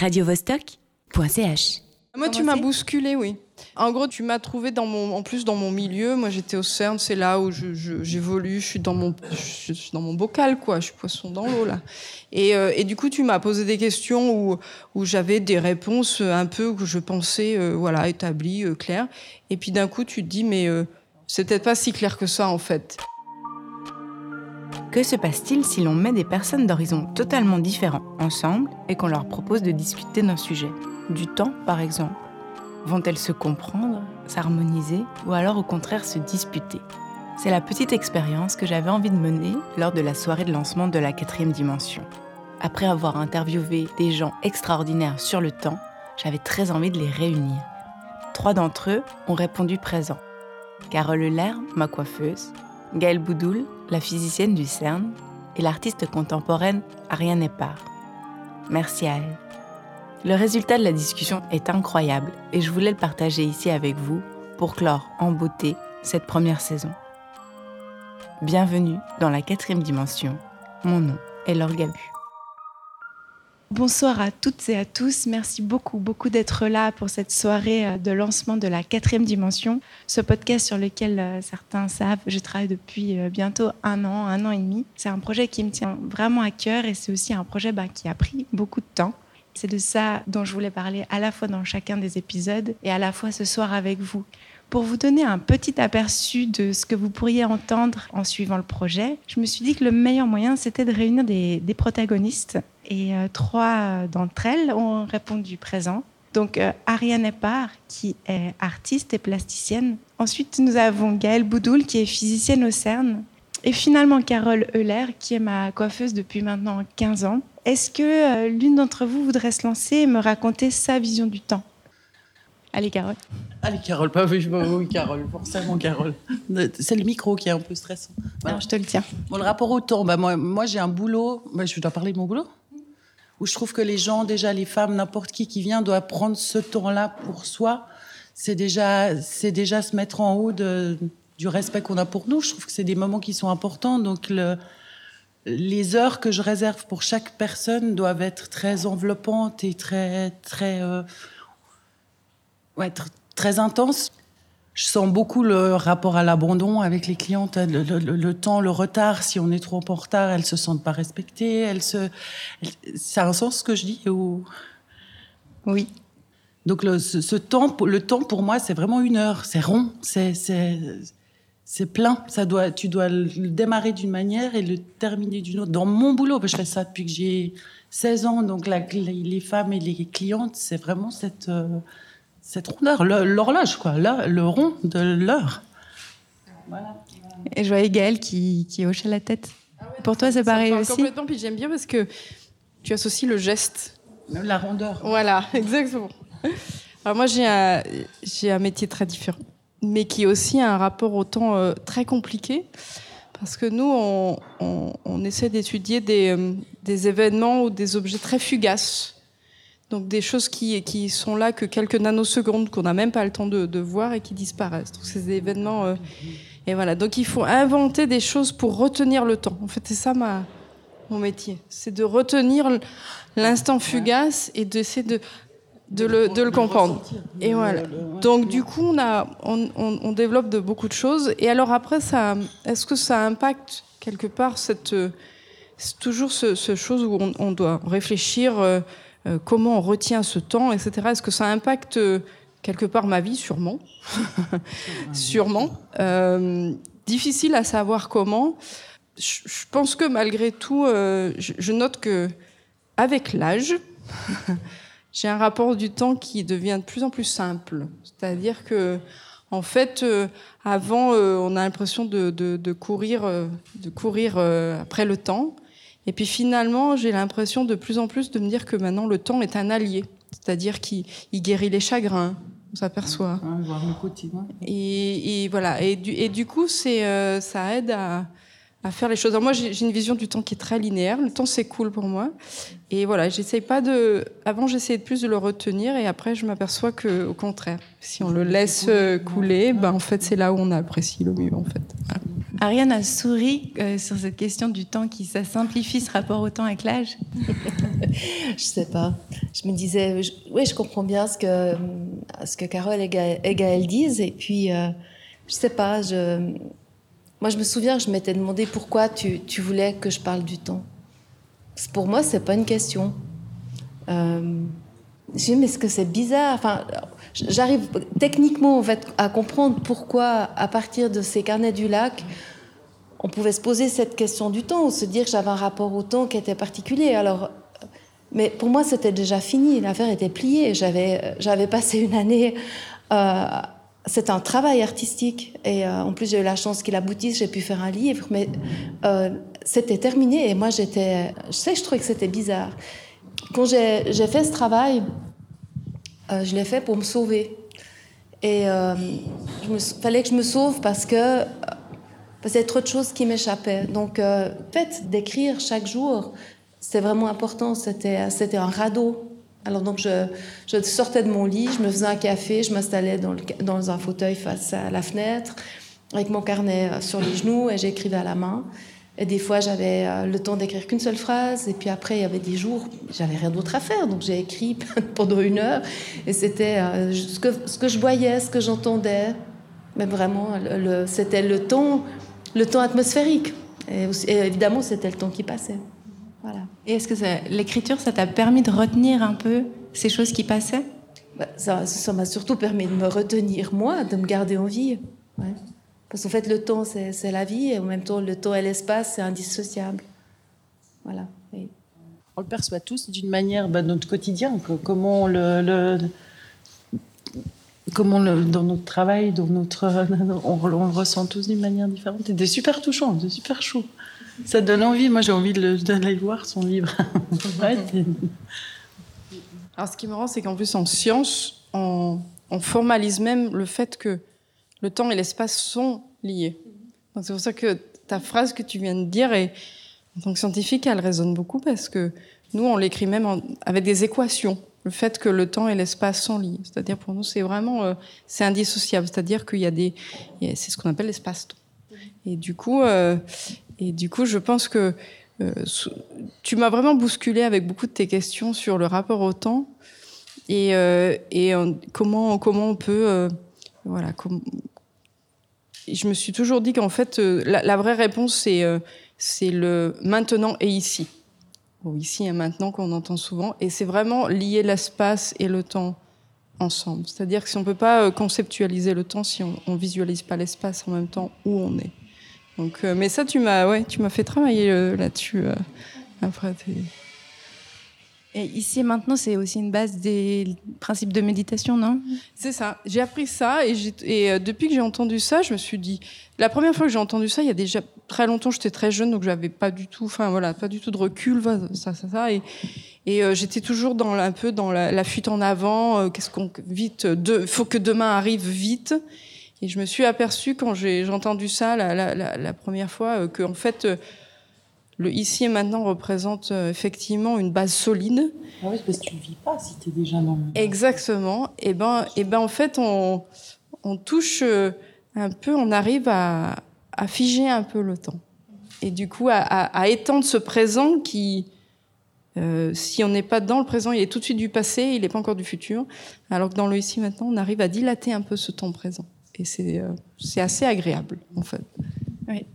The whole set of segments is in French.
radiovostok.ch. Moi, tu m'as bousculé, oui. En gros, tu m'as trouvé dans mon, en plus dans mon milieu. Moi, j'étais au CERN, c'est là où j'évolue. Je, suis dans mon, je suis dans mon bocal, quoi. Je suis poisson dans l'eau là. Et, euh, et, du coup, tu m'as posé des questions où, où j'avais des réponses un peu que je pensais, euh, voilà, établies, euh, claires. Et puis d'un coup, tu te dis, mais c'est peut-être pas si clair que ça, en fait. Que se passe-t-il si l'on met des personnes d'horizons totalement différents ensemble et qu'on leur propose de discuter d'un sujet? Du temps, par exemple Vont-elles se comprendre, s'harmoniser ou alors au contraire se disputer? C'est la petite expérience que j'avais envie de mener lors de la soirée de lancement de la quatrième dimension. Après avoir interviewé des gens extraordinaires sur le temps, j'avais très envie de les réunir. Trois d'entre eux ont répondu présent. Carole Euler, ma coiffeuse, Gaëlle Boudoul, la physicienne du CERN, et l'artiste contemporaine Ariane Epar. Merci à elle. Le résultat de la discussion est incroyable et je voulais le partager ici avec vous pour clore en beauté cette première saison. Bienvenue dans la quatrième dimension. Mon nom est Laure Gabu. Bonsoir à toutes et à tous. Merci beaucoup, beaucoup d'être là pour cette soirée euh, de lancement de la quatrième dimension. Ce podcast sur lequel euh, certains savent, je travaille depuis euh, bientôt un an, un an et demi. C'est un projet qui me tient vraiment à cœur et c'est aussi un projet bah, qui a pris beaucoup de temps. C'est de ça dont je voulais parler à la fois dans chacun des épisodes et à la fois ce soir avec vous. Pour vous donner un petit aperçu de ce que vous pourriez entendre en suivant le projet, je me suis dit que le meilleur moyen, c'était de réunir des, protagonistes. Et euh, trois d'entre elles ont répondu présent. Donc euh, Ariane Epar, qui est artiste et plasticienne. Ensuite, nous avons Gaëlle Boudoul, qui est physicienne au CERN. Et finalement, Carole Euler, qui est ma coiffeuse depuis maintenant 15 ans. Est-ce que euh, l'une d'entre vous voudrait se lancer et me raconter sa vision du temps? Allez, Carole. Allez, Carole, pas oui, oui, Carole, forcément, Carole. C'est le micro qui est un peu stressant. Alors, je te le tiens. Bon, le rapport au temps, bah, moi, moi j'ai un boulot. Bah, je dois parler de mon boulot Où je trouve que les gens, déjà les femmes, n'importe qui qui vient, doit prendre ce temps-là pour soi. C'est déjà, c'est déjà se mettre en haut du respect qu'on a pour nous. Je trouve que c'est des moments qui sont importants. Donc, le, les heures que je réserve pour chaque personne doivent être très enveloppantes et très, très, euh, ouais, très intenses. Je sens beaucoup le rapport à l'abandon avec les clientes, le, temps, le retard. Si on est trop en retard, elles se sentent pas respectées. Elles se, ça a un sens ce que je dis ou? Oui. Donc le, ce, temps, le temps pour moi, c'est vraiment une heure. C'est rond. C'est c'est plein. Ça doit, tu dois le démarrer d'une manière et le terminer d'une autre. Dans mon boulot, je fais ça depuis que j'ai 16 ans, donc les femmes et les clientes, c'est vraiment cette, euh, cette rondeur, l'horloge, quoi, le rond de l'heure. Et je voyais Gaëlle qui, qui hochait la tête. Pour toi, c'est pareil aussi Complètement, puis j'aime bien parce que tu associes le geste. La rondeur. Voilà, exactement. Alors moi, j'ai un, un métier très différent mais qui est aussi un rapport au temps euh, très compliqué. Parce que nous, on, on, essaie d'étudier des, euh, des, événements ou des objets très fugaces. Donc des choses qui, qui sont là que quelques nanosecondes, qu'on n'a même pas le temps de, de, voir et qui disparaissent. Donc des événements... Euh, et voilà. Donc il faut inventer des choses pour retenir le temps. En fait, c'est ça ma, mon métier. C'est de retenir l'instant fugace et d'essayer de de le, de le comprendre. Et voilà. Donc du coup, on, a, on, on, développe de beaucoup de choses. Et alors après, ça, est-ce que ça impacte quelque part cette, toujours ce, ce, chose où on, on doit réfléchir euh, euh, comment on retient ce temps, etc. Est-ce que ça impacte euh, quelque part ma vie? Sûrement. Sûrement. difficile à savoir comment. Je, je, pense que malgré tout, je, je note que avec l'âge, j'ai un rapport du temps qui devient de plus en plus simple. C'est-à-dire que, en fait, euh, avant, euh, on a l'impression de, de, de, courir, euh, de courir après le temps. Et puis finalement, j'ai l'impression de plus en plus de me dire que maintenant, le temps est un allié. C'est-à-dire qu'il guérit les chagrins, on s'aperçoit. Et, et, voilà. Et du, et du coup, c'est, ça aide à, à faire les choses. Alors moi, j'ai une vision du temps qui est très linéaire. Le temps, c'est cool pour moi. Et voilà, j'essaye pas de. Avant, j'essayais plus de le retenir, et après, je m'aperçois que, au contraire, si on le laisse euh, couler, ben en fait, c'est là où on apprécie le mieux, en fait. Ariane a souri euh, sur cette question du temps qui ça simplifie ce rapport au temps avec l'âge. je sais pas. Je me disais, oui, je comprends bien ce que ce que Carole et, Gaël disent, et puis euh, je sais pas. Je, moi, je me souviens, je m'étais demandé pourquoi tu, tu, voulais que je parle du temps. Pour moi, c'est pas une question. Euh, je dis, mais est-ce que c'est bizarre? Enfin, j'arrive techniquement à comprendre pourquoi, à partir de ces carnets du lac, on pouvait se poser cette question du temps ou se dire que j'avais un rapport au temps qui était particulier. Alors, mais pour moi, c'était déjà fini. L'affaire était pliée. J'avais, j'avais passé une année. Euh, c'est un travail artistique et euh, en plus j'ai eu la chance qu'il aboutisse. J'ai pu faire un livre, mais euh, c'était terminé. Et moi, j'étais, je sais, je trouvais que c'était bizarre. Quand j'ai, fait ce travail, euh, je l'ai fait pour me sauver. Et il fallait que je me sauve parce que parce trop de choses qui m'échappaient. Donc, fait d'écrire chaque jour, c'était vraiment important. C'était un radeau. Alors, donc, je, sortais de mon lit, je me faisais un café, je m'installais dans, un fauteuil face à la fenêtre, avec mon carnet euh, sur les genoux, et j'écrivais à la main. Et des fois, j'avais euh, le temps d'écrire qu'une seule phrase. Et puis après, il y avait des jours, j'avais rien d'autre à faire. Donc j'ai écrit pendant une heure. Et c'était euh, ce, que, je voyais, ce que j'entendais. Mais vraiment, c'était le temps le temps atmosphérique. Et, évidemment, c'était le temps qui passait. Voilà. Et est-ce que l'écriture, ça t'a permis de retenir un peu ces choses qui passaient? Bah, Ça m'a surtout permis de me retenir, moi, de me garder en vie. Parce qu'en fait, le temps, c'est la vie, et en même temps, le temps et l'espace, c'est indissociable. Voilà. On le perçoit tous d'une manière, bah, notre quotidien, comment le comment dans notre travail, dans notre, on, le ressent tous d'une manière différente. C'est super touchant, c'est super chaud. Ça donne envie. Moi, j'ai envie d'aller voir son livre. Alors, ce qui me rend, c'est qu'en plus, en science, on, formalise même le fait que le temps et l'espace sont liés. Donc, c'est pour ça que ta phrase que tu viens de dire, et en tant que scientifique, elle résonne beaucoup parce que nous, on l'écrit même avec des équations le fait que le temps et l'espace sont liés. C'est-à-dire pour nous, c'est vraiment euh, c'est indissociable. C'est-à-dire qu'il y a des, c'est ce qu'on appelle l'espace-temps. Et du coup, euh, et du coup, je pense que euh, tu m'as vraiment bousculé avec beaucoup de tes questions sur le rapport au temps et, et comment on peut voilà. je me suis toujours dit qu'en fait, la, vraie réponse c'est le maintenant et ici ici et maintenant qu'on entend souvent, et c'est vraiment lier l'espace et le temps ensemble. C'est-à-dire que si on ne peut pas euh, conceptualiser le temps si on ne visualise pas l'espace en même temps où on est. Donc, euh, mais ça, tu m'as ouais, tu m'as fait travailler euh, là-dessus. après, et ici et maintenant, c'est aussi une base des principes de méditation, non? C'est ça. J'ai appris ça et, et depuis que j'ai entendu ça, je me suis dit. La première fois que j'ai entendu ça, il y a déjà très longtemps, j'étais très jeune, donc j'avais pas du tout, enfin voilà, pas du tout de recul, ça, ça, ça. Et, et euh, j'étais toujours dans un peu dans la, fuite en avant. Euh, qu'est-ce qu'on vite, de, faut que demain arrive vite. Et je me suis aperçue quand j'ai entendu ça la, la, la, première fois euh, que en fait le ici et maintenant représente effectivement une base solide. Ah oui, parce que tu ne vis pas si tu es déjà dans Exactement. Et ben, et ben en fait on, on touche un peu, on arrive à, à figer un peu le temps. Et du coup, à, étendre ce présent qui, euh, si on n'est pas dans le présent, il est tout de suite du passé, il n'est pas encore du futur. Alors que dans le ici maintenant, on arrive à dilater un peu ce temps présent. Et c'est euh, c'est assez agréable, en fait. Oui.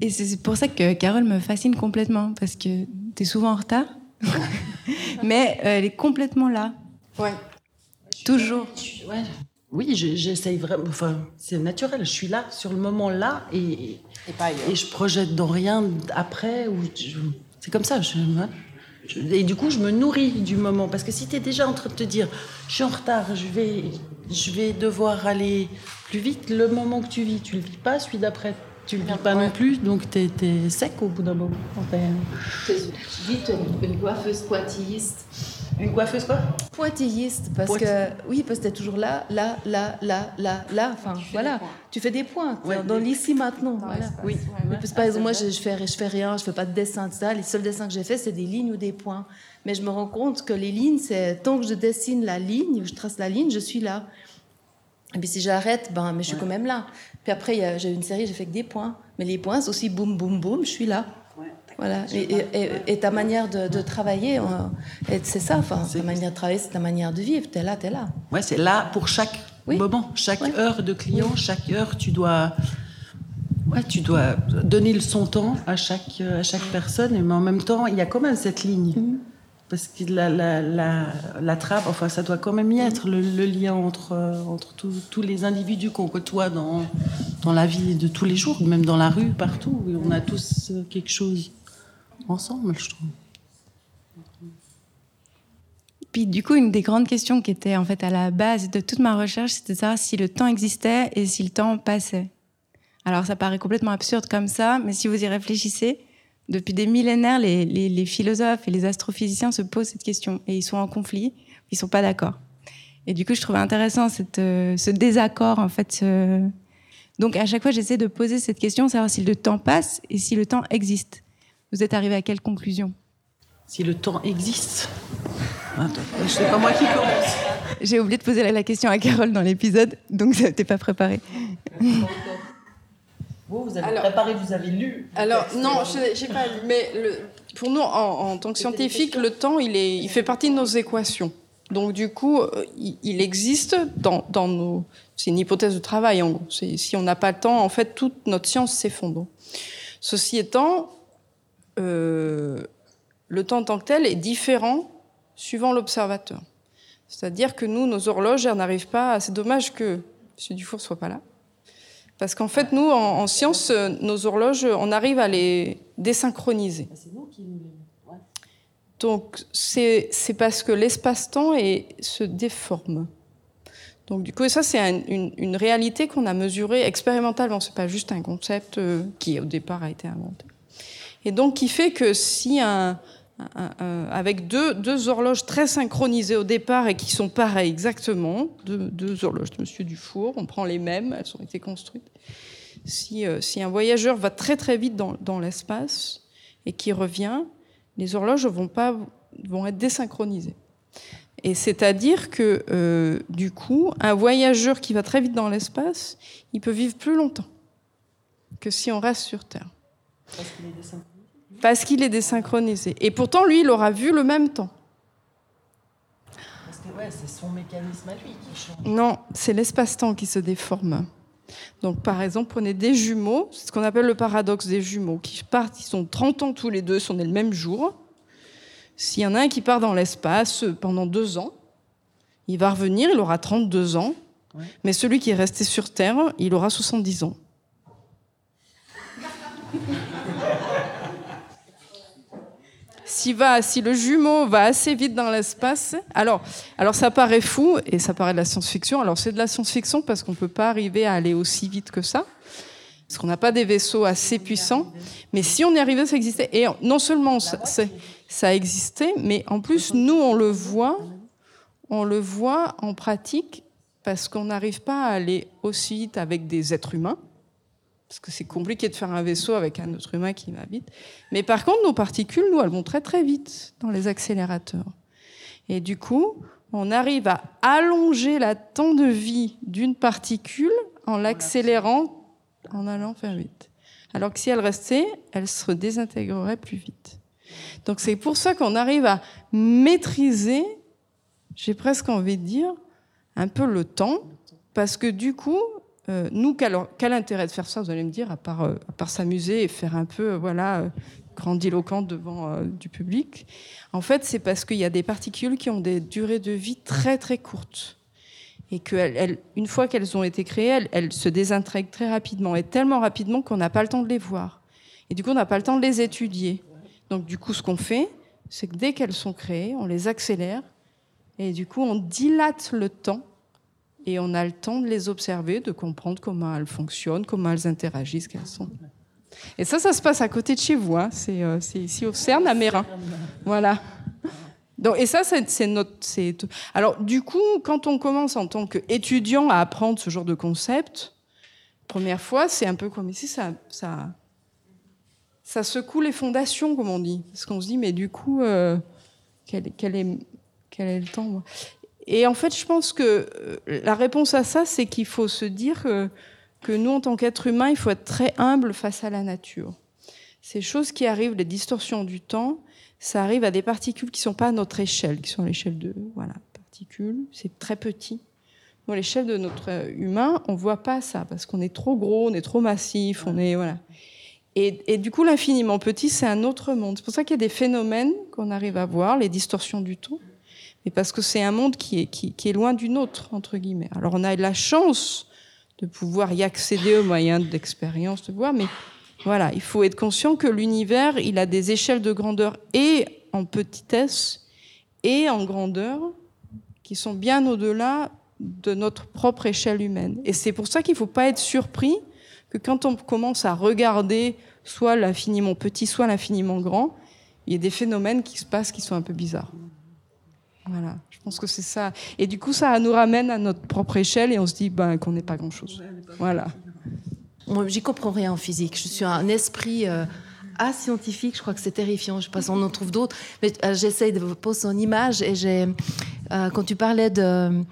Et c'est pour ça que Carole me fascine complètement, parce que tu es souvent en retard, mais euh, elle est complètement là. Ouais. Toujours. Ouais. Oui, j'essaye vraiment. Enfin, c'est naturel. Je suis là, sur le moment là, et, et, pas et je projette dans rien après. Ou c'est comme ça. Je, et du coup, je me nourris du moment. Parce que si tu es déjà en train de te dire, je suis en retard, je vais, je vais devoir aller plus vite, le moment que tu vis, tu le vis pas, celui d'après, tu le vis pas non plus. Donc, tu es, sec au bout d'un moment. Vite, une coiffeuse pointilliste une coiffeuse quoi? Pointilliste, parce que oui, parce que t'es toujours là, là, là, là, là, là. Enfin, voilà, tu fais des points dans l'ici maintenant. voilà. Oui. parce par exemple, moi, je, je, fais, je fais rien, je fais pas de dessin de ça. Les seuls dessins que j'ai fait, c'est des lignes ou des points. Mais je me rends compte que les lignes, c'est tant que je dessine la ligne, je trace la ligne, je suis là. Et puis si j'arrête, ben, mais je suis quand même là. Puis après, j'ai une série, j'ai fait que des points. Mais les points, c'est aussi boum, boum, boum, je suis là. Voilà. Et, ta manière de, travailler, c'est ça. Enfin, ta manière de travailler, c'est ta manière de vivre. T'es là, t'es là. Ouais, c'est là pour chaque moment, chaque heure de client, chaque heure, tu dois, ouais, tu dois donner son temps à chaque, à chaque personne. Mais en même temps, il y a quand même cette ligne. Mm-hmm. Parce que la, la, trappe, enfin, ça doit quand même y être, le, lien entre, entre tous les individus qu'on côtoie dans, dans la vie de tous les jours, même dans la rue, partout. On a tous quelque chose ensemble, je trouve. Puis du coup, une des grandes questions qui était en fait à la base de toute ma recherche, c'était de savoir si le temps existait et si le temps passait. Alors ça paraît complètement absurde comme ça, mais si vous y réfléchissez, depuis des millénaires, les, philosophes et les astrophysiciens se posent cette question et ils sont en conflit, ils sont pas d'accord. Et du coup, je trouvais intéressant cette, euh, ce désaccord en fait. Donc à chaque fois, j'essaie de poser cette question, savoir si le temps passe et si le temps existe. Vous êtes arrivé à quelle conclusion? Si le temps existe. Attends, sais pas moi qui commence. J'ai oublié de poser la question à Carole dans l'épisode, donc ça n'était pas préparé. Vous, vous avez préparé, vous avez lu. Alors, non, je n'ai pas lu. Mais pour nous, en, tant que scientifiques, le temps, il, est, il fait partie de nos équations. Donc, du coup, euh, il, existe dans, dans nos. C'est une hypothèse de travail, en gros. Si on n'a pas le temps, en fait, toute notre science s'effondre. Ceci étant, euh, le temps en tant que tel est différent suivant l'observateur. C'est-à-dire que nous, nos horloges, n'arrivent pas. C'est dommage que M. Dufour soit pas là. Parce qu'en fait, nous, en, science, nos horloges, on arrive à les désynchroniser. Ah, c'est nous qui nous les... Donc, c'est parce que l'espace-temps se déforme. Donc, du coup, ça, c'est une, réalité qu'on a mesurée expérimentalement. C'est pas juste un concept euh, qui, au départ, a été inventé. Et donc, qui fait que si un, avec deux, deux, horloges très synchronisées au départ et qui sont pareilles exactement, deux, deux, horloges de Monsieur Dufour, on prend les mêmes, elles ont été construites. Si, euh, si un voyageur va très très vite dans, dans l'espace et qui revient, les horloges vont, pas, vont être désynchronisées. Et c'est-à-dire que, euh, du coup, un voyageur qui va très vite dans l'espace, il peut vivre plus longtemps que si on reste sur Terre. Parce qu'il est désynchronisé. Et pourtant, lui, il aura vu le même temps. Parce que ouais, c'est son mécanisme à lui qui change. Non, c'est l'espace-temps qui se déforme. Donc, par exemple, prenez des jumeaux, c'est ce qu'on appelle le paradoxe des jumeaux, qui partent, ils sont 30 ans tous les deux, sont nés le même jour. S'il y en a un qui part dans l'espace pendant deux ans, il va revenir, il aura 32 ans, mais celui qui est resté sur Terre, il aura 70 ans. si, va, si le jumeau va assez vite dans l'espace, alors, alors ça paraît fou et ça paraît de la science-fiction. Alors c'est de la science-fiction parce qu'on ne peut pas arriver à aller aussi vite que ça, parce qu'on n'a pas des vaisseaux assez puissants. Mais si on y arrivait, ça existait. Et non seulement ça, ça existait, mais en plus, nous, on le voit, on le voit en pratique parce qu'on n'arrive pas à aller aussi vite avec des êtres humains parce que c'est compliqué de faire un vaisseau avec un autre humain qui va vite. Mais par contre, nos particules, nous, elles vont très très vite dans les accélérateurs. Et du coup, on arrive à allonger la temps de vie d'une particule en l'accélérant, en allant faire vite. Alors que si elle restait, elle se désintégrerait plus vite. Donc c'est pour ça qu'on arrive à maîtriser, j'ai presque envie de dire, un peu le temps, parce que du coup, euh, nous, quel, intérêt de faire ça, vous allez me dire, à part, euh, s'amuser et faire un peu, euh, voilà, grandiloquent devant du public? En fait, c'est parce qu'il y a des particules qui ont des durées de vie très très courtes. Et qu'une fois qu'elles ont été créées, elles, se désintègrent très rapidement, et tellement rapidement qu'on n'a pas le temps de les voir. Et du coup, on n'a pas le temps de les étudier. Donc, du coup, ce qu'on fait, c'est que dès qu'elles sont créées, on les accélère, et du coup, on dilate le temps et on a le temps de les observer, de comprendre comment elles fonctionnent, comment elles interagissent, quelles sont. Et ça, ça se passe à côté de chez vous. Hein. C'est ici au CERN à Mérin. Voilà. Et ça, c'est notre. Alors, du coup, quand on commence en tant qu'étudiant à apprendre ce genre de concept, première fois, c'est un peu comme ici, ça, ça, ça secoue les fondations, comme on dit. Parce qu'on se dit, mais du coup, euh, quel, quel, est, quel est le temps Et en fait, je pense que euh, la réponse à ça, c'est qu'il faut se dire que, nous, en tant qu'êtres humains, il faut être très humble face à la nature. Ces choses qui arrivent, les distorsions du temps, ça arrive à des particules qui ne sont pas à notre échelle, qui sont à l'échelle de voilà, particules. C'est très petit. à l'échelle de notre humain, on ne voit pas ça parce qu'on est trop gros, on est trop massif, on est voilà. Et du coup, l'infiniment petit, c'est un autre monde. C'est pour ça qu'il y a des phénomènes qu'on arrive à voir, les distorsions du temps, mais parce que c'est un monde qui est, loin du nôtre, entre guillemets. Alors, on a la chance de pouvoir y accéder au moyen d'expérience, de voir, mais voilà, il faut être conscient que l'univers, il a des échelles de grandeur et en petitesse et en grandeur qui sont bien au-delà de notre propre échelle humaine. Et c'est pour ça qu'il ne faut pas être surpris que quand on commence à regarder soit l'infiniment petit, soit l'infiniment grand, il y a des phénomènes qui se passent qui sont un peu bizarres. Voilà, je pense que c'est ça. Et du coup, ça nous ramène à notre propre échelle et on se dit ben, qu'on n'est pas grand-chose. Voilà. Moi, j'y comprends rien en physique. Je suis un esprit euh, ascientifique. Je crois que c'est terrifiant. Je sais pas si on en trouve d'autres. Mais euh, j'essaye de poser en image. Et j'ai, euh, quand tu parlais de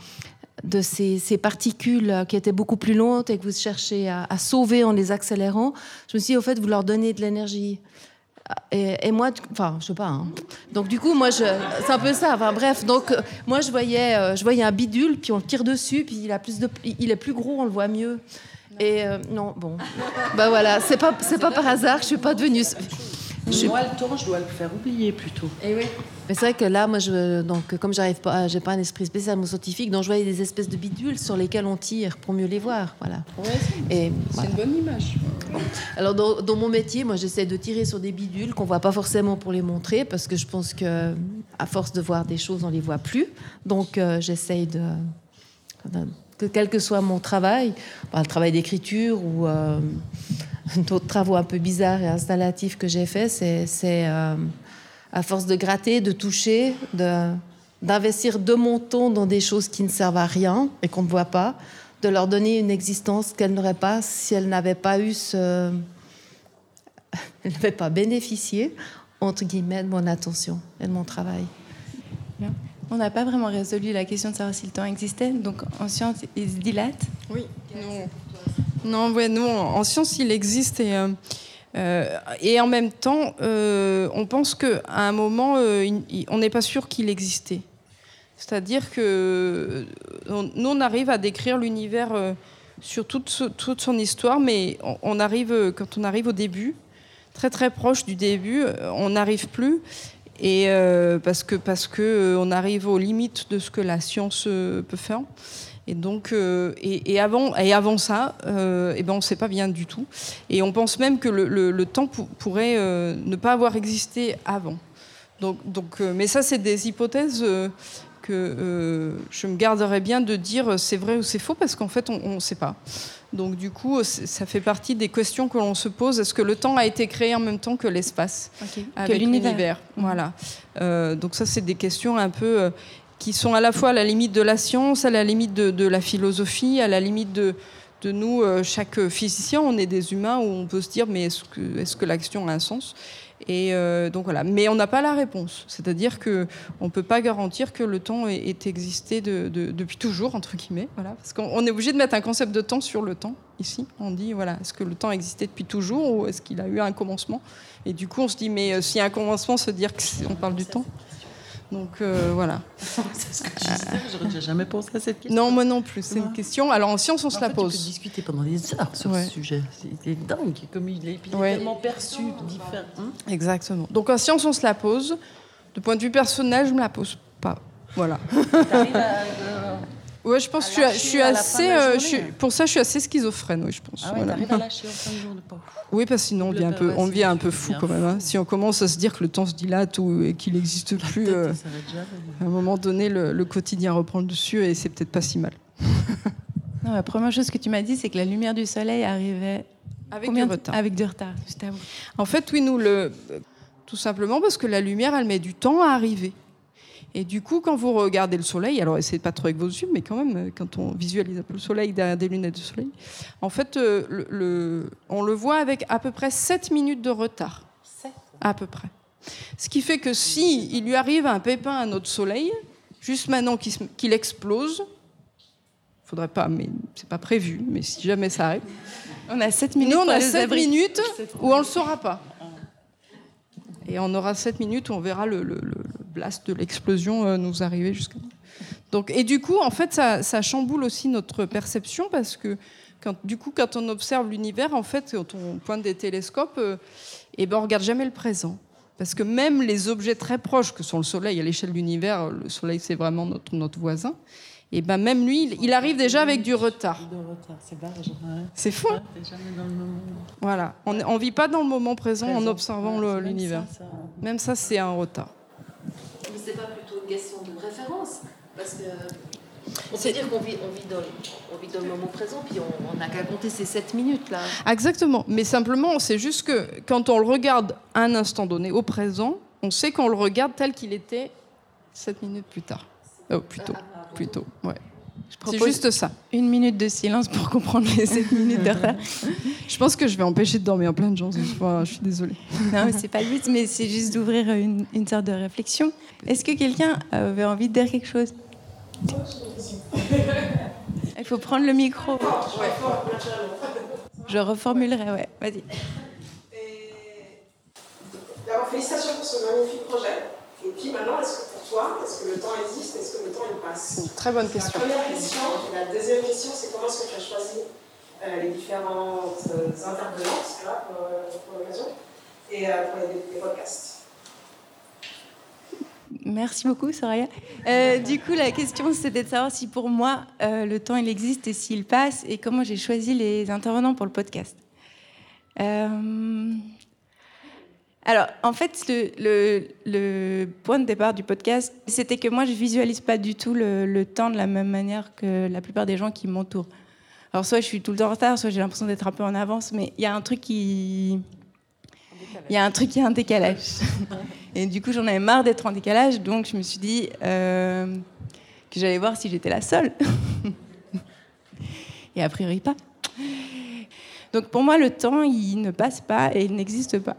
de ces, particules qui étaient beaucoup plus lentes et que vous cherchez à, sauver en les accélérant, je me suis dit, au fait, vous leur donnez de l'énergie. Et, moi, enfin, je sais pas. Hein. Donc du coup, moi, je, c'est un peu ça. Enfin bref, donc euh, moi, je voyais, euh, je voyais un bidule, puis on le tire dessus, puis il a plus de, il est plus gros, on le voit mieux. Et euh, non, bon, bah voilà, c'est pas, c'est pas par hasard, je suis pas devenue. Je... Moi, le temps, je dois le faire oublier plutôt. Et eh oui. Mais c'est vrai que là, moi, je, donc, comme j'arrive pas, j'ai pas un esprit spécialement scientifique, donc je voyais des espèces de bidules sur lesquelles on tire pour mieux les voir, voilà. Ouais, c'est, une bonne image. Alors dans, dans, mon métier, moi, j'essaie de tirer sur des bidules qu'on voit pas forcément pour les montrer, parce que je pense que à force de voir des choses, on les voit plus. Donc euh, j'essaie de, que quel que soit mon travail, le travail d'écriture ou euh, d'autres travaux un peu bizarres et installatifs que j'ai faits, c'est euh, à force de gratter, de toucher, d'investir de mon temps dans des choses qui ne servent à rien et qu'on ne voit pas, de leur donner une existence qu'elles n'auraient pas si elles n'avaient pas eu ce... elles n'avaient pas bénéficié, entre guillemets, de mon attention et de mon travail. On n'a pas vraiment résolu la question de savoir si le temps existait. Donc en science, il se dilate Oui. Non, ouais, non. En science, il existe et euh, euh, et en même temps, euh, on pense qu'à un moment, on n'est pas sûr qu'il existait. C'est-à-dire que nous, on arrive à décrire l'univers sur toute, toute, son histoire, mais on, arrive, quand on arrive au début, très très proche du début, on n'arrive plus. Et parce que parce que on arrive aux limites de ce que la science peut faire. Et donc, euh, et, avant, et avant ça, euh, eh ben on ne sait pas bien du tout. Et on pense même que le, temps pourrait euh, ne pas avoir existé avant. Donc, donc mais ça, c'est des hypothèses que je me garderais bien de dire c'est vrai ou c'est faux parce qu'en fait, on ne sait pas. Donc du coup, ça fait partie des questions que l'on se pose. Est-ce que le temps a été créé en même temps que l'espace, avec l'univers? Voilà. donc ça, c'est des questions un peu qui sont à la fois à la limite de la science, à la limite de, la philosophie, à la limite de, nous, euh, chaque physicien, on est des humains où on peut se dire mais est-ce que, l'action a un sens? Et euh, donc voilà, mais on n'a pas la réponse. C'est-à-dire que on peut pas garantir que le temps ait, existé de, depuis toujours entre guillemets. Voilà, parce qu'on est obligé de mettre un concept de temps sur le temps. Ici, on dit voilà, est-ce que le temps existait depuis toujours ou est-ce qu'il a eu un commencement? Et du coup, on se dit mais euh, s'il y a un commencement, se dire qu'on parle du temps. Donc euh, voilà. c'est ce que je j'aurais jamais pensé à cette question. Non, moi non plus. C'est une question. Alors en science, on se la pose. On peut discuter pendant des heures sur ce sujet. C'est dingue, comme il est, tellement perçu, différent. Hein. Exactement. Donc en science, on se la pose. De point de vue personnel, je me la pose pas. Voilà. Ouais, je pense que je suis, assez. Euh, pour ça, je suis assez schizophrène, oui, je pense. Ah ouais, voilà. à lâcher en fin de journée, pas. Oui, parce que sinon, on devient un peu, on devient un peu fou quand même. Hein. Si on commence à se dire que le temps se dilate ou et qu'il n'existe plus, euh, à un moment donné, le, quotidien reprend le dessus et c'est peut-être pas si mal. non, la première chose que tu m'as dit, c'est que la lumière du soleil arrivait avec du retard. Avec du retard, En fait, oui, nous le, tout simplement parce que la lumière, elle met du temps à arriver. Et du coup, quand vous regardez le soleil, alors essayez pas trop avec vos yeux, mais quand même, quand on visualise un peu le soleil derrière des lunettes de soleil, en fait, euh, le, on le voit avec à peu près 7 minutes de retard. 7 À peu près. Ce qui fait que si il lui arrive un pépin à notre soleil, juste maintenant qu'il explose. Faudrait pas, mais c'est pas prévu. Mais si jamais ça arrive, on a 7 minutes. Nous, on a 7 minutes où on le saura pas. Et on aura 7 minutes où on verra le, blast de l'explosion euh, nous arriver jusqu'à. Donc, et du coup, en fait, ça, ça, chamboule aussi notre perception parce que, quand, du coup, quand on observe l'univers, en fait, quand on pointe des télescopes, euh, et ben, on regarde jamais le présent. Parce que même les objets très proches, que sont le Soleil à l'échelle de l'univers, le Soleil c'est vraiment notre, notre voisin, et ben même lui, il arrive déjà avec du retard. C'est fou. Hein voilà, on ne vit pas dans le moment présent, en observant l'univers. Même ça, c'est un retard. C'est pas plutôt une question de référence, parce que on peut dire qu'on vit, on vit, dans, on vit dans le moment présent, puis on n'a qu'à compter ces 7 minutes là. Exactement, mais simplement, c'est juste que quand on le regarde à un instant donné, au présent, on sait qu'on le regarde tel qu'il était 7 minutes plus tard. Oh, plutôt, plutôt, ouais. C'est juste ça. Une minute de silence pour comprendre les 7 minutes de retard. je pense que je vais empêcher de dormir plein de gens Je suis désolée. Non, c'est pas le but, mais c'est juste d'ouvrir une, une, sorte de réflexion. Est-ce que quelqu'un avait envie de dire quelque chose? Il faut prendre le micro. Je reformulerai, ouais. Vas-y. D'abord, félicitations pour ce magnifique projet. Et puis maintenant, est-ce que toi, est-ce que le temps existe Est-ce que le temps il passe Une très bonne question. La première question. La deuxième question, c'est comment est-ce que tu as choisi euh, les différentes euh, intervenantes pour, euh, pour l'occasion et pour les podcasts? Merci beaucoup, Soraya. Euh, du coup, la question, c'était de savoir si pour moi, euh, le temps, il existe et s'il passe, et comment j'ai choisi les intervenants pour le podcast. Alors, en fait, le, point de départ du podcast, c'était que moi, je visualise pas du tout le, temps de la même manière que la plupart des gens qui m'entourent. Alors, soit je suis tout le temps en retard, soit j'ai l'impression d'être un peu en avance, mais il y a un truc qui... Il y a un truc qui est un décalage. Et du coup, j'en avais marre d'être en décalage, donc je me suis dit euh, que j'allais voir si j'étais la seule. et a priori pas. Donc pour moi, le temps, il ne passe pas et il n'existe pas.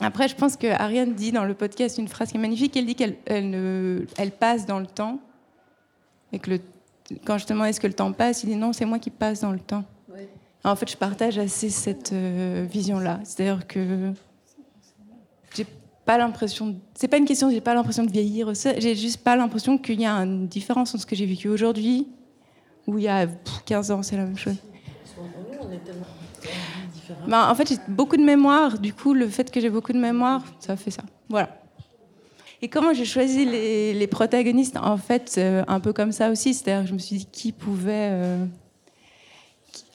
Après, je pense que Ariane dit dans le podcast une phrase qui est magnifique. Elle dit qu'elle elle elle passe dans le temps. Et que le, quand je demande est-ce que le temps passe, il dit non, c'est moi qui passe dans le temps. En fait, je partage assez cette euh, vision-là. C'est-à-dire que j'ai pas l'impression. C'est pas une question, j'ai pas l'impression de vieillir. J'ai juste pas l'impression qu'il y a une différence entre ce que j'ai vécu aujourd'hui ou il y a 15 ans, c'est la même chose. Bah, en fait, j'ai beaucoup de mémoire. Du coup, le fait que j'ai beaucoup de mémoire, ça fait ça. Voilà. Et comment j'ai choisi les, protagonistes En fait, euh, un peu comme ça aussi. C'est-à-dire, je me suis dit qui pouvait. Euh,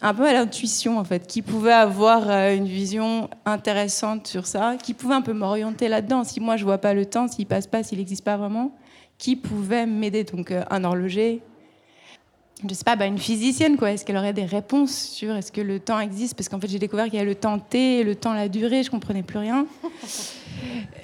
un peu à l'intuition en fait, qui pouvait avoir euh, une vision intéressante sur ça, qui pouvait un peu m'orienter là-dedans. Si moi je vois pas le temps, s'il passe pas, s'il n'existe pas vraiment, qui pouvait m'aider? Donc un horloger, je sais pas, bah, une physicienne quoi. Est-ce qu'elle aurait des réponses sur est-ce que le temps existe? Parce qu'en fait j'ai découvert qu'il y a le temps T, le temps la durée, je comprenais plus rien.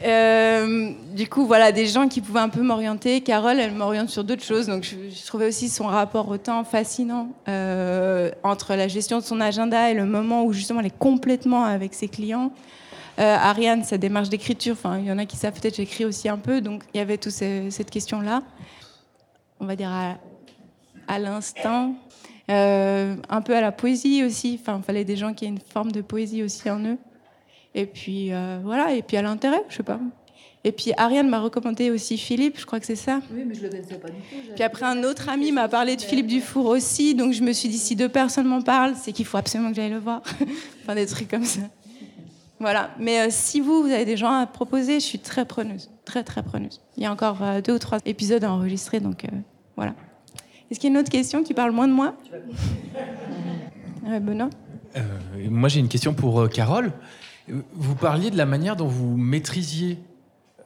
Euh, du coup, voilà, des gens qui pouvaient un peu m'orienter. Carole, elle m'oriente sur d'autres choses. Donc, je, trouvais aussi son rapport au temps fascinant euh, entre la gestion de son agenda et le moment où justement elle est complètement avec ses clients. Euh, Ariane, sa démarche d'écriture. Enfin, il y en a qui savent peut-être j'écris aussi un peu. Donc, il y avait toute cette question-là. On va dire à, à l'instinct. un peu à la poésie aussi. Enfin, il fallait des gens qui aient une forme de poésie aussi en eux. Et puis euh, voilà, et puis à l'intérêt, je sais pas. Et puis Ariane m'a recommandé aussi Philippe, je crois que c'est ça. Oui, mais je le connaissais pas du tout. Puis après, un autre ami m'a parlé de Philippe Dufour aussi, donc je me suis dit, si deux personnes m'en parlent, c'est qu'il faut absolument que j'aille le voir. enfin, des trucs comme ça. Voilà. Mais euh, si vous, vous avez des gens à proposer, je suis très preneuse. Très, très preneuse. Il y a encore euh, deux ou trois épisodes à enregistrer, donc voilà. Est-ce qu'il y a une autre question Tu parles moins de moi Benoît Moi, j'ai une question pour Carole. Vous parliez de la manière dont vous maîtrisiez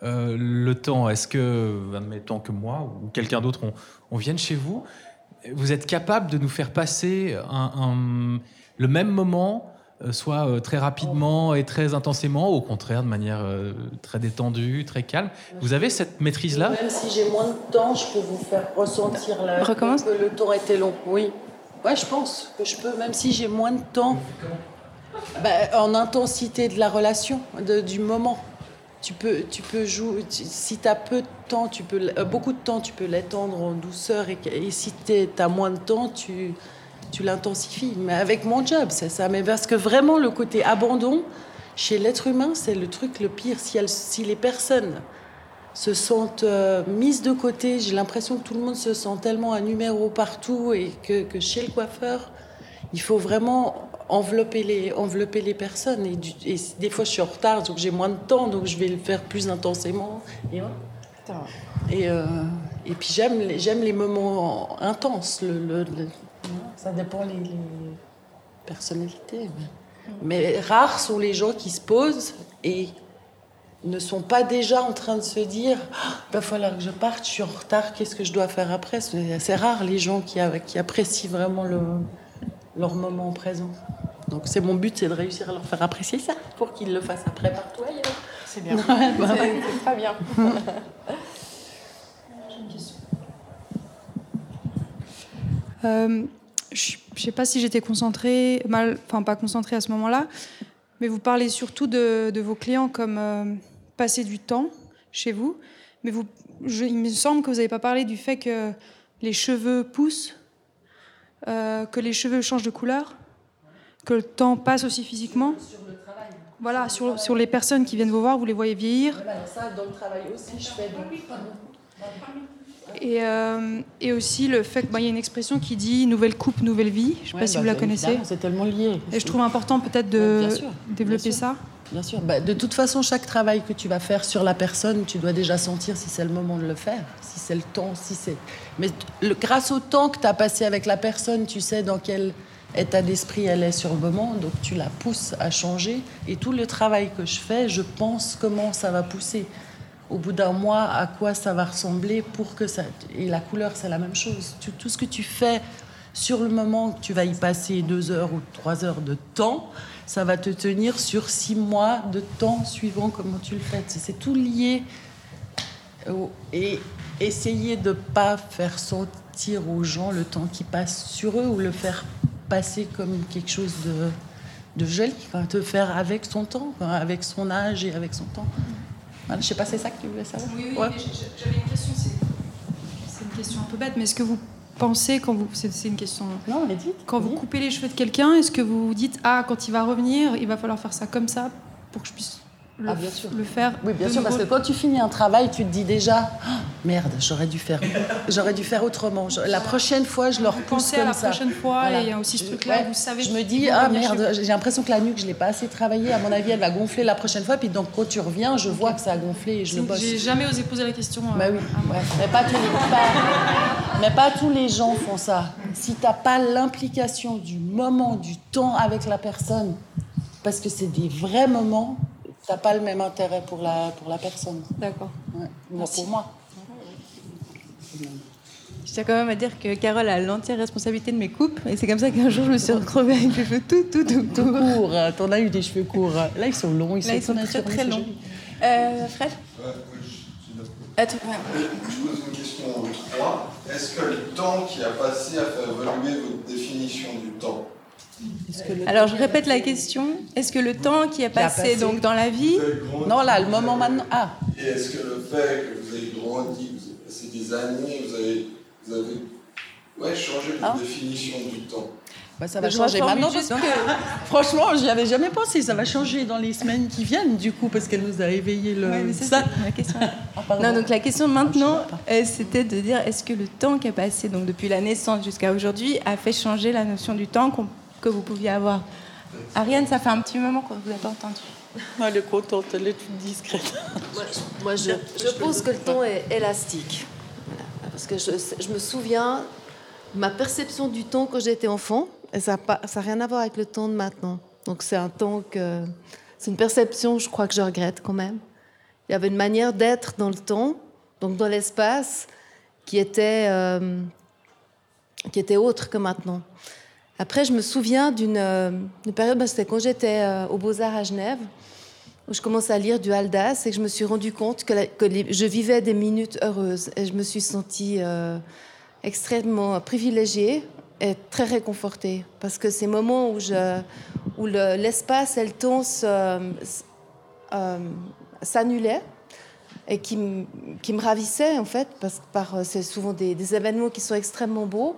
euh, le temps. Est-ce que, admettons que moi ou quelqu'un d'autre, on, vienne chez vous, vous êtes capable de nous faire passer le même moment, euh, soit euh, très rapidement et très intensément, ou au contraire de manière très détendue, très calme Vous avez cette maîtrise-là? Même si j'ai moins de temps, je peux vous faire ressentir la... Recommence que le temps était long. Oui. Ouais, je pense que je peux, même si j'ai moins de temps. Bah, en intensité de la relation, du moment. tu peux, tu peux jouer. Si tu as peu de temps, tu peux, euh, beaucoup de temps, tu peux l'étendre en douceur. Et, et si tu as moins de temps, tu, tu l'intensifies. Mais avec mon job, c'est ça. Mais parce que vraiment, le côté abandon, chez l'être humain, c'est le truc le pire. Si, elles, si les personnes se sentent euh, mises de côté, j'ai l'impression que tout le monde se sent tellement un numéro partout et que, que chez le coiffeur, il faut vraiment envelopper les, envelopper les personnes. Et, du- et des fois, je suis en retard, donc j'ai moins de temps, donc je vais le faire plus intensément. Et, euh, et puis j'aime les, les moments intenses. Le, le- le- ça dépend les, les personnalités. Mais, mais rares sont les gens qui se posent et ne sont pas déjà en train de se dire il va falloir que je parte, je suis en retard, qu'est-ce que je dois faire après? C'est assez rare les gens qui, apprécient vraiment le, leur moment présent. Donc c'est mon but, c'est de réussir à leur faire apprécier ça pour qu'ils le fassent après partout ailleurs. C'est bien. Ouais, bah ouais. Très bien. Euh, je ne sais pas si j'étais concentrée, mal, enfin pas concentrée à ce moment-là, mais vous parlez surtout de, de vos clients comme euh, passer du temps chez vous. Mais vous, je- il me semble que vous n'avez pas parlé du fait que les cheveux poussent, euh, que les cheveux changent de couleur, que le temps passe aussi physiquement. Voilà, sur, sur les personnes qui viennent vous voir, vous les voyez vieillir. ça, dans le travail aussi, je fais. Et, euh, et aussi le fait qu'il y a une expression qui dit nouvelle coupe, nouvelle vie. Je ne sais pas si vous la connaissez. C'est tellement lié. Et je trouve important peut-être de bien sûr, développer bien sûr. ça. Bien sûr. Bah, de toute façon, chaque travail que tu vas faire sur la personne, tu dois déjà sentir si c'est le moment de le faire, si c'est le temps, si c'est. Mais le- grâce au temps que tu as passé avec la personne, tu sais dans quel état d'esprit elle est sur le moment, donc tu la pousses à changer. Et tout le travail que je fais, je pense comment ça va pousser. Au bout d'un mois, à quoi ça va ressembler pour que ça. Et la couleur, c'est la même chose. Tout ce que tu fais sur le moment que tu vas y passer deux heures ou trois heures de temps, ça va te tenir sur six mois de temps suivant comment tu le fais. C'est- tout lié. Et essayer de pas faire sentir aux gens le temps qui passe sur eux ou le faire passer comme quelque chose de, de joli. Te faire avec son temps, avec son âge et avec son temps. Voilà, je sais pas, c'est ça que tu voulais savoir Oui, oui, Ouais. j'avais une question, c'est une question un peu bête, mais est-ce que vous pensez, quand vous. C'est une question. Non, mais dites. Quand vous coupez les cheveux de quelqu'un, est-ce que vous vous dites Ah, quand il va revenir, il va falloir faire ça comme ça pour que je puisse le, Ah, bien sûr. le faire Oui, bien sûr, parce que quand tu finis un travail, tu te dis déjà Ah, merde, j'aurais dû faire, j'aurais dû faire autrement. Je- la prochaine fois, je leur pousse Pensez comme à la ça. prochaine fois, Voilà. et il y a aussi ce Je- truc-là, ouais, vous savez Je me dis ah merde, j'ai l'impression que la nuque, je l'ai pas assez travaillée. À mon avis, elle va gonfler la prochaine fois. Puis donc quand tu reviens, je vois que ça a gonflé et je le bosse. J'ai jamais osé poser la question. euh, Bah oui, ouais. mais, pas tous les, pas- mais pas tous les gens font ça. Si t'as pas l'implication du moment, du temps avec la personne, parce que c'est des vrais moments, t'as pas le même intérêt pour la, pour la personne. D'accord. Ouais. Moi, pour moi. Je tiens quand même à dire que Carole a l'entière responsabilité de mes coupes. Et c'est comme ça qu'un jour, je me suis retrouvée avec les cheveux tout, tout, tout, Tout tout. court, euh, t'en as eu des cheveux courts. Là, ils sont longs, ils Là, ils sont très, longs. Euh, Fred? Ouais, Attends. Je pose une question aux trois. Est-ce que le temps qui a passé a fait évoluer votre définition du temps? Alors, je répète la question. Est-ce que le temps qui a passé, passé. donc dans la vie, Non, là, le moment maintenant. Ah, Et est-ce que le fait que vous avez grandi, que vous avez passé des années, vous avez, vous avez ouais, changé votre Ah. définition du temps bah, ça va Je changer maintenant. parce que, franchement, j'y avais jamais pensé. Ça va changer dans les semaines qui viennent, du coup, parce qu'elle nous a éveillé le. Ouais, mais ça, ça. ma question. Ah. Non, donc la question maintenant, Ah, euh, c'était de dire est-ce que le temps qui a passé, donc depuis la naissance jusqu'à aujourd'hui, a fait changer la notion du temps qu'on- que vous pouviez avoir Ariane, ça fait un petit moment qu'on vous a pas entendu. Ah, Elle est contente, elle est toute discrète. Moi, moi, je, je pense que le temps est élastique. Voilà. Parce que je, je me souviens, ma perception du temps quand j'étais enfant, et ça n'a pas- ça a rien à voir avec le temps de maintenant. Donc c'est un temps que... C'est une perception, je crois que je regrette quand même. Il y avait une manière d'être dans le temps, donc dans l'espace, qui était, euh, qui était autre que maintenant. Après, je me souviens d'une euh, période, bah, c'était quand j'étais euh, aux Beaux-Arts à Genève, où je commençais à lire du Haldas et que je me suis rendu compte que, je vivais des minutes heureuses. Et je me suis sentie euh, extrêmement privilégiée et très réconfortée. Parce que ces moments où, où le- l'espace et le temps euh, s'annulaient et qui, me- ravissaient en fait, parce que c'est souvent des événements qui sont extrêmement beaux.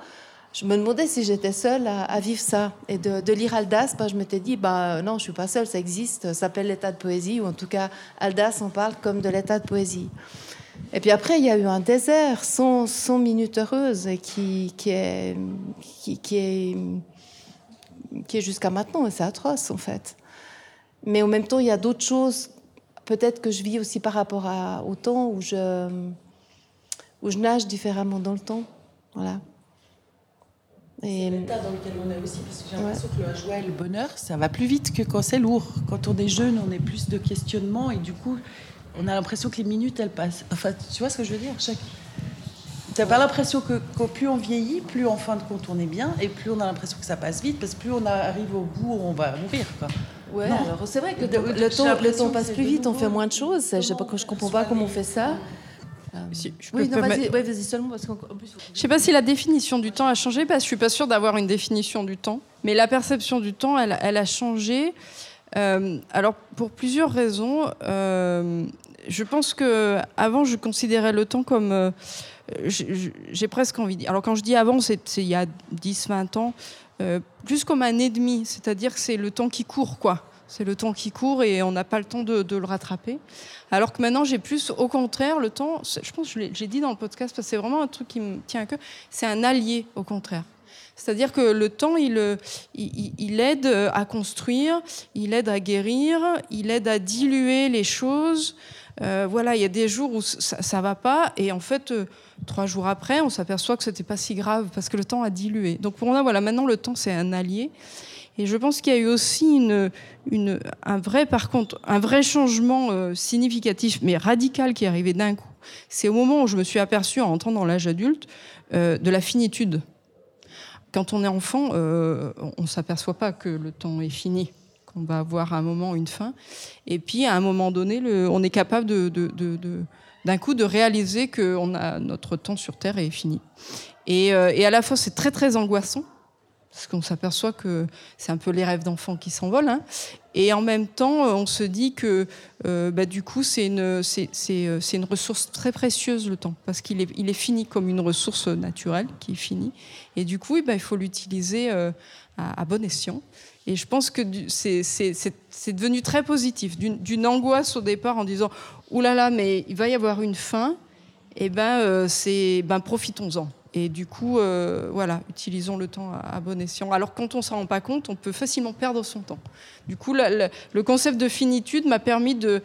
Je me demandais si j'étais seule à, vivre ça. Et de, lire Aldas, bah, je m'étais dit, bah, non, je suis pas seule, ça existe, ça s'appelle l'état de poésie, ou en tout cas, Aldas en parle comme de l'état de poésie. Et puis après, il y a eu un désert sans, sans minute heureuse qui, est, jusqu'à maintenant, et c'est atroce en fait. Mais en même temps, il y a d'autres choses, peut-être que je vis aussi par rapport au temps où je, où je nage différemment dans le temps. Voilà. Et, l'état dans lequel on est aussi, parce que j'ai Ouais. l'impression que la joie et le bonheur, ça va plus vite que quand c'est lourd. Quand on est jeune, on est plus de questionnements et du coup, on a l'impression que les minutes, elles passent. Enfin, tu vois ce que je veux dire Chaque... T'as pas l'impression que, que plus on vieillit, plus en fin de compte on est bien et plus on a l'impression que ça passe vite parce que plus on arrive au bout on va mourir. Quoi. ouais, Non. alors c'est vrai que Le- temps, le passe plus vite, on fait moins de choses. Je sais pas, je comprends pas comment on fait ça. Si, je Oui, non, permettre- vas-y, ouais, vas-y seulement parce qu'en en plus. Je sais pas si la définition du temps a changé, parce que je suis pas sûre d'avoir une définition du temps. Mais la perception du temps, elle, elle a changé. Euh, alors pour plusieurs raisons. Euh, je pense que avant, je considérais le temps comme euh, j'ai presque envie. de dire- Alors quand je dis avant, c'est il y a 10-20 ans, euh, plus comme un ennemi, c'est-à-dire que c'est le temps qui court, quoi. C'est le temps qui court et on n'a pas le temps de, le rattraper. Alors que maintenant, j'ai plus, au contraire, le temps, je pense que j'ai dit dans le podcast, parce que c'est vraiment un truc qui me tient à cœur, c'est un allié, au contraire. C'est-à-dire que le temps, il, euh, il, aide à construire, il aide à guérir, il aide à diluer les choses. Euh, voilà, il y a des jours où ça, ça va pas, et en fait, euh, trois jours après, on s'aperçoit que c'était pas si grave parce que le temps a dilué. Donc pour moi, voilà, maintenant le temps c'est un allié. Et je pense qu'il y a eu aussi un vrai, changement euh, significatif, mais radical, qui est arrivé d'un coup. C'est au moment où je me suis aperçue, en entrant dans l'âge adulte, euh, de la finitude. Quand on est enfant, euh, on ne s'aperçoit pas que le temps est fini, qu'on va avoir un moment une fin. Et puis, à un moment donné, on est capable d'un coup de réaliser que notre temps sur Terre est fini. Et, et à la fois, c'est très, très angoissant, parce qu'on s'aperçoit que c'est un peu les rêves d'enfants qui s'envolent. hein. Et en même temps, euh, on se dit que euh, bah, du coup, euh, c'est une ressource très précieuse, le temps, parce qu'il est, fini comme une ressource naturelle qui est finie. Et du coup, eh ben, il faut l'utiliser à, bon escient. Et je pense que c'est, devenu très positif, d'une, angoisse au départ en disant « Ouh là là, mais il va y avoir une fin », et ben, c'est, ben profitons-en. Et du coup, euh, voilà, utilisons le temps à, bon escient. Alors quand on s'en rend pas compte, on peut facilement perdre son temps. Du coup, le concept de finitude m'a permis de,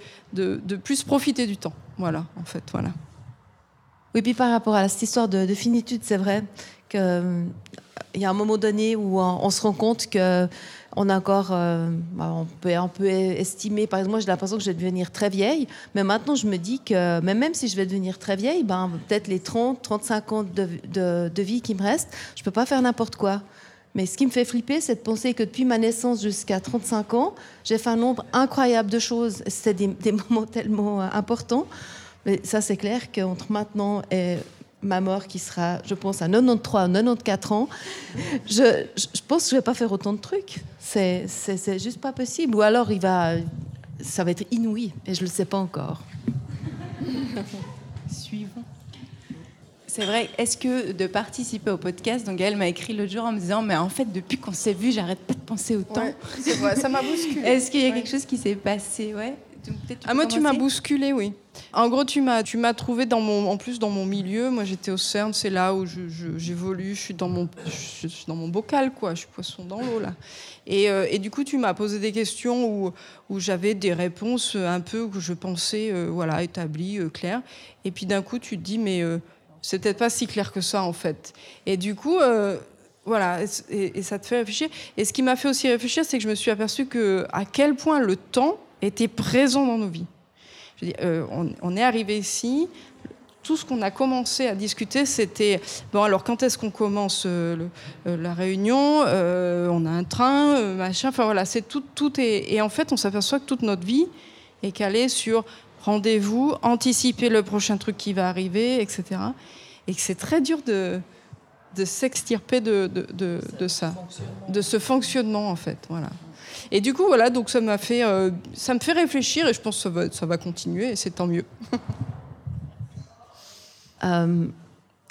plus profiter du temps. Voilà, en fait, voilà. Oui, puis par rapport à cette histoire de, de finitude, c'est vrai qu'il y a un moment donné où on se rend compte que on encore, euh, bah, on peut un peu estimer. Par exemple, moi, j'ai l'impression que je vais devenir très vieille, mais maintenant, je me dis que mais même si je vais devenir très vieille, ben peut-être les 30, 35 ans de, de- vie qui me restent, je peux pas faire n'importe quoi. Mais ce qui me fait flipper, c'est de penser que depuis ma naissance jusqu'à 35 ans, j'ai fait un nombre incroyable de choses. C'était des, des moments tellement euh, importants. Mais ça, c'est clair qu'entre maintenant et ma mort, qui sera, je pense, à 93 ou 94 ans, je, pense que je vais pas faire autant de trucs. C'est c'est- c'est juste pas possible. Ou alors, il va, ça va être inouï, et je le sais pas encore. Suivant. C'est vrai, est-ce que de participer au podcast, donc elle m'a écrit l'autre jour en me disant, mais en fait, depuis qu'on s'est vu, j'arrête pas de penser au temps. Ouais, c'est vrai, ça m'a bousculé. Est-ce qu'il y a Ouais. quelque chose qui s'est passé? Ouais. Ah moi tu m'as bousculé oui. En gros tu m'as tu m'as trouvé dans mon en plus dans mon milieu. Moi j'étais au CERN, c'est là où je- je- j'évolue. Je, suis dans mon je suis dans mon bocal quoi. Je suis poisson dans l'eau là. Et, euh, et du coup tu m'as posé des questions où où j'avais des réponses un peu que je pensais euh, voilà établies euh, claires. Et puis d'un coup tu te dis mais c'est peut-être pas si clair que ça en fait. Et du coup voilà, et- et ça te fait réfléchir. Et ce qui m'a fait aussi réfléchir, c'est que je me suis aperçue que à quel point le temps était présent dans nos vies. Euh, on, est arrivé ici, tout ce qu'on a commencé à discuter, c'était bon. Alors quand est-ce qu'on commence euh, euh, la réunion On a un train, machin. Enfin voilà, c'est tout, tout est. Et en fait, on s'aperçoit que toute notre vie est calée sur rendez-vous, anticiper le prochain truc qui va arriver, etc. Et que c'est très dur de de s'extirper de, de, de, de ça, de ce fonctionnement en fait. Voilà. Et du coup, voilà, donc ça m'a fait, euh, ça me fait réfléchir et je pense que ça va, ça va continuer et c'est tant mieux. Euh,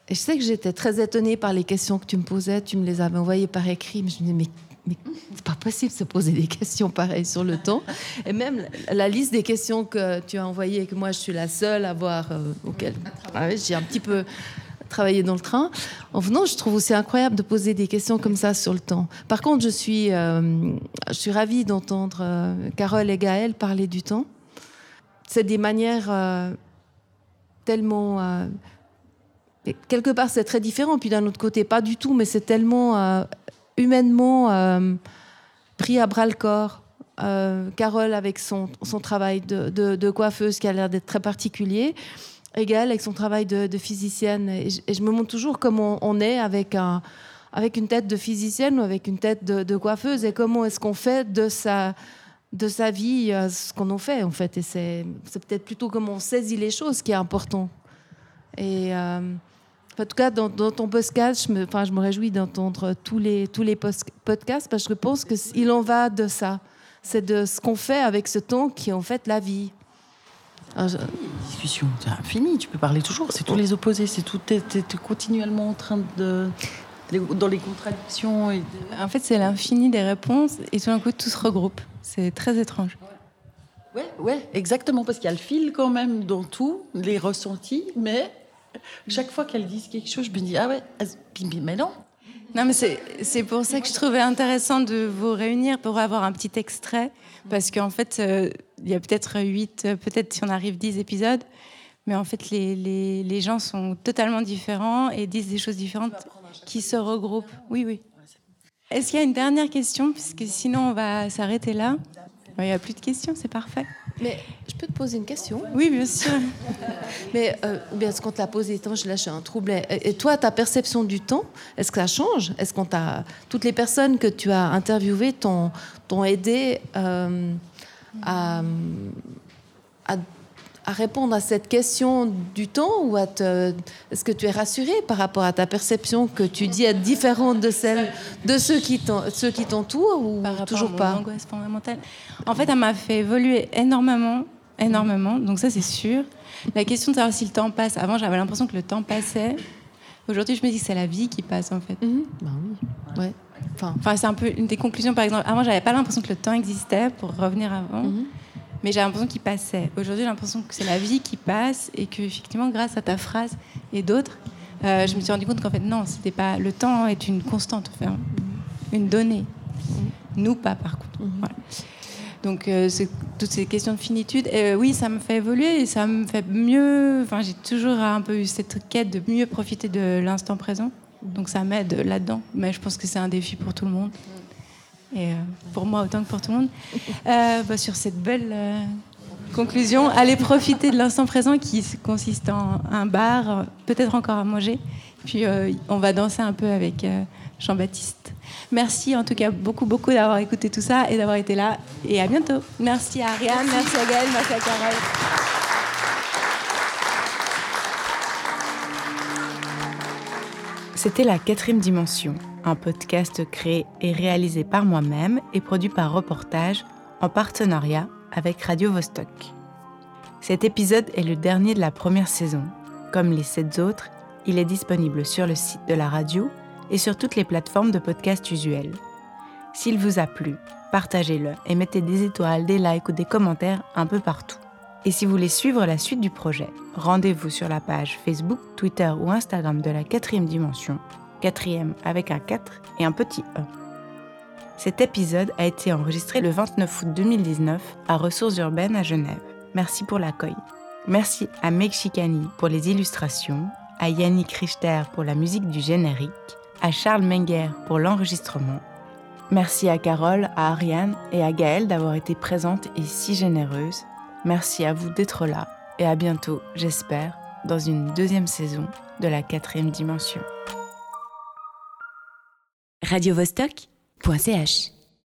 je sais que j'étais très étonnée par les questions que tu me posais. Tu me les avais envoyées par écrit, mais je me disais, mais, mais c'est pas possible de se poser des questions pareilles sur le temps. Et même la, la liste des questions que tu as envoyées et que moi je suis la seule à voir, euh, auquel ah j'ai un petit peu travaillé dans le train. En venant, je trouve aussi incroyable de poser des questions comme ça sur le temps. Par contre, je suis, euh, je suis ravie d'entendre euh, Carole et Gaël parler du temps. C'est des manières euh, tellement quelque part, c'est très différent. Puis d'un autre côté, pas du tout, mais c'est tellement humainement pris à bras le corps. Carole avec son, son travail de coiffeuse qui a l'air d'être très particulier. Et Gaëlle avec son travail de, physicienne. Et je, me montre toujours comment on est avec, un, avec une tête de physicienne ou avec une tête de, coiffeuse et comment est-ce qu'on fait de sa, de sa vie euh, ce qu'on en fait en fait. Et c'est peut-être plutôt comment on saisit les choses qui est important. Et euh, en tout cas, dans, ton podcast, je me, enfin, je me réjouis d'entendre tous les, tous les podcasts parce que je pense qu'il en va de ça. C'est de ce qu'on fait avec ce temps qui est en fait la vie. Je- Discussion, c'est infini, tu peux parler toujours, c'est tous les opposés, c'est tout, t'es, t'es- t'es continuellement en train de. dans les contradictions. Et de- En fait, c'est l'infini des réponses et tout d'un coup, tout se regroupe. C'est très étrange. Ouais, ouais, exactement, parce qu'il y a le fil quand même dans tout, les ressentis, mais chaque fois qu'elles disent quelque chose, je me dis, ah ouais, ah, mais non. Non, mais c'est pour ça que je trouvais intéressant de vous réunir pour avoir un petit extrait. Parce qu'en fait, euh, il y a peut-être 8, peut-être si on arrive 10 épisodes. Mais en fait, les, les, les gens sont totalement différents et disent des choses différentes qui se regroupent. Oui, oui. Est-ce qu'il y a une dernière question? Puisque sinon, on va s'arrêter là. Il n'y a plus de questions, c'est parfait. Mais je peux te poser une question? Oui, bien sûr. Mais euh, bien ce qu'on t'a posé, attends, je lâche un trouble. Et toi, ta perception du temps, est-ce que ça change? Est-ce qu'on t'a toutes les personnes que tu as interviewées t'ont t'ont aidé euh, à, à à répondre à cette question du temps ou à te est-ce que tu es rassurée par rapport à ta perception que tu dis être différente de celle de ceux qui t'entourent ou Par toujours à mon pas? angoisse fondamentale. En fait, elle m'a fait évoluer énormément, énormément. Donc ça, c'est sûr. La question de savoir si le temps passe. Avant, j'avais l'impression que le temps passait. Aujourd'hui, je me dis que c'est la vie qui passe, en fait. Mhm. Ben oui. Ouais. Enfin, Enfin, c'est un peu une des conclusions, par exemple. Avant, j'avais pas l'impression que le temps existait, pour revenir avant. Mhm. Mais j'ai l'impression qu'il passait. Aujourd'hui, j'ai l'impression que c'est la vie qui passe et que, effectivement, grâce à ta phrase et d'autres, euh, je me suis rendu compte qu'en fait, non, c'était pas. Le temps est une constante, enfin, une donnée. Nous, pas, par contre. Voilà. Donc, euh, toutes ces questions de finitude. Euh, oui, ça me fait évoluer et ça me fait mieux. Enfin, j'ai toujours un peu eu cette quête de mieux profiter de l'instant présent. Donc, ça m'aide là-dedans. Mais je pense que c'est un défi pour tout le monde. Et euh, pour moi autant que pour tout le monde. Euh, bah, sur cette belle euh, conclusion, allez profiter de l'instant présent qui consiste en un bar, peut-être encore à manger. Puis euh, on va danser un peu avec euh, Jean-Baptiste. Merci en tout cas beaucoup, beaucoup d'avoir écouté tout ça et d'avoir été là. Et à bientôt. Merci à Ariane, merci, à Gaëlle, merci à Carole. C'était la quatrième dimension, un podcast créé et réalisé par moi-même et produit par Reportage en partenariat avec Radio Vostok. Cet épisode est le dernier de la première saison. Comme les sept autres, il est disponible sur le site de la radio et sur toutes les plateformes de podcast usuelles. S'il vous a plu, partagez-le et mettez des étoiles, des likes ou des commentaires un peu partout. Et si vous voulez suivre la suite du projet, rendez-vous sur la page Facebook, Twitter ou Instagram de la quatrième dimension, quatrième avec un 4 et un petit E. Cet épisode a été enregistré le 29 août 2019 à Ressources urbaines à Genève. Merci pour l'accueil. Merci à Meg pour les illustrations, à Yannick Richter pour la musique du générique, à Charles Menger pour l'enregistrement. Merci à Carole, à Ariane et à Gaëlle d'avoir été présentes et si généreuses. Merci à vous d'être là et à bientôt, j'espère, dans une deuxième saison de la quatrième dimension. radiovostok.ch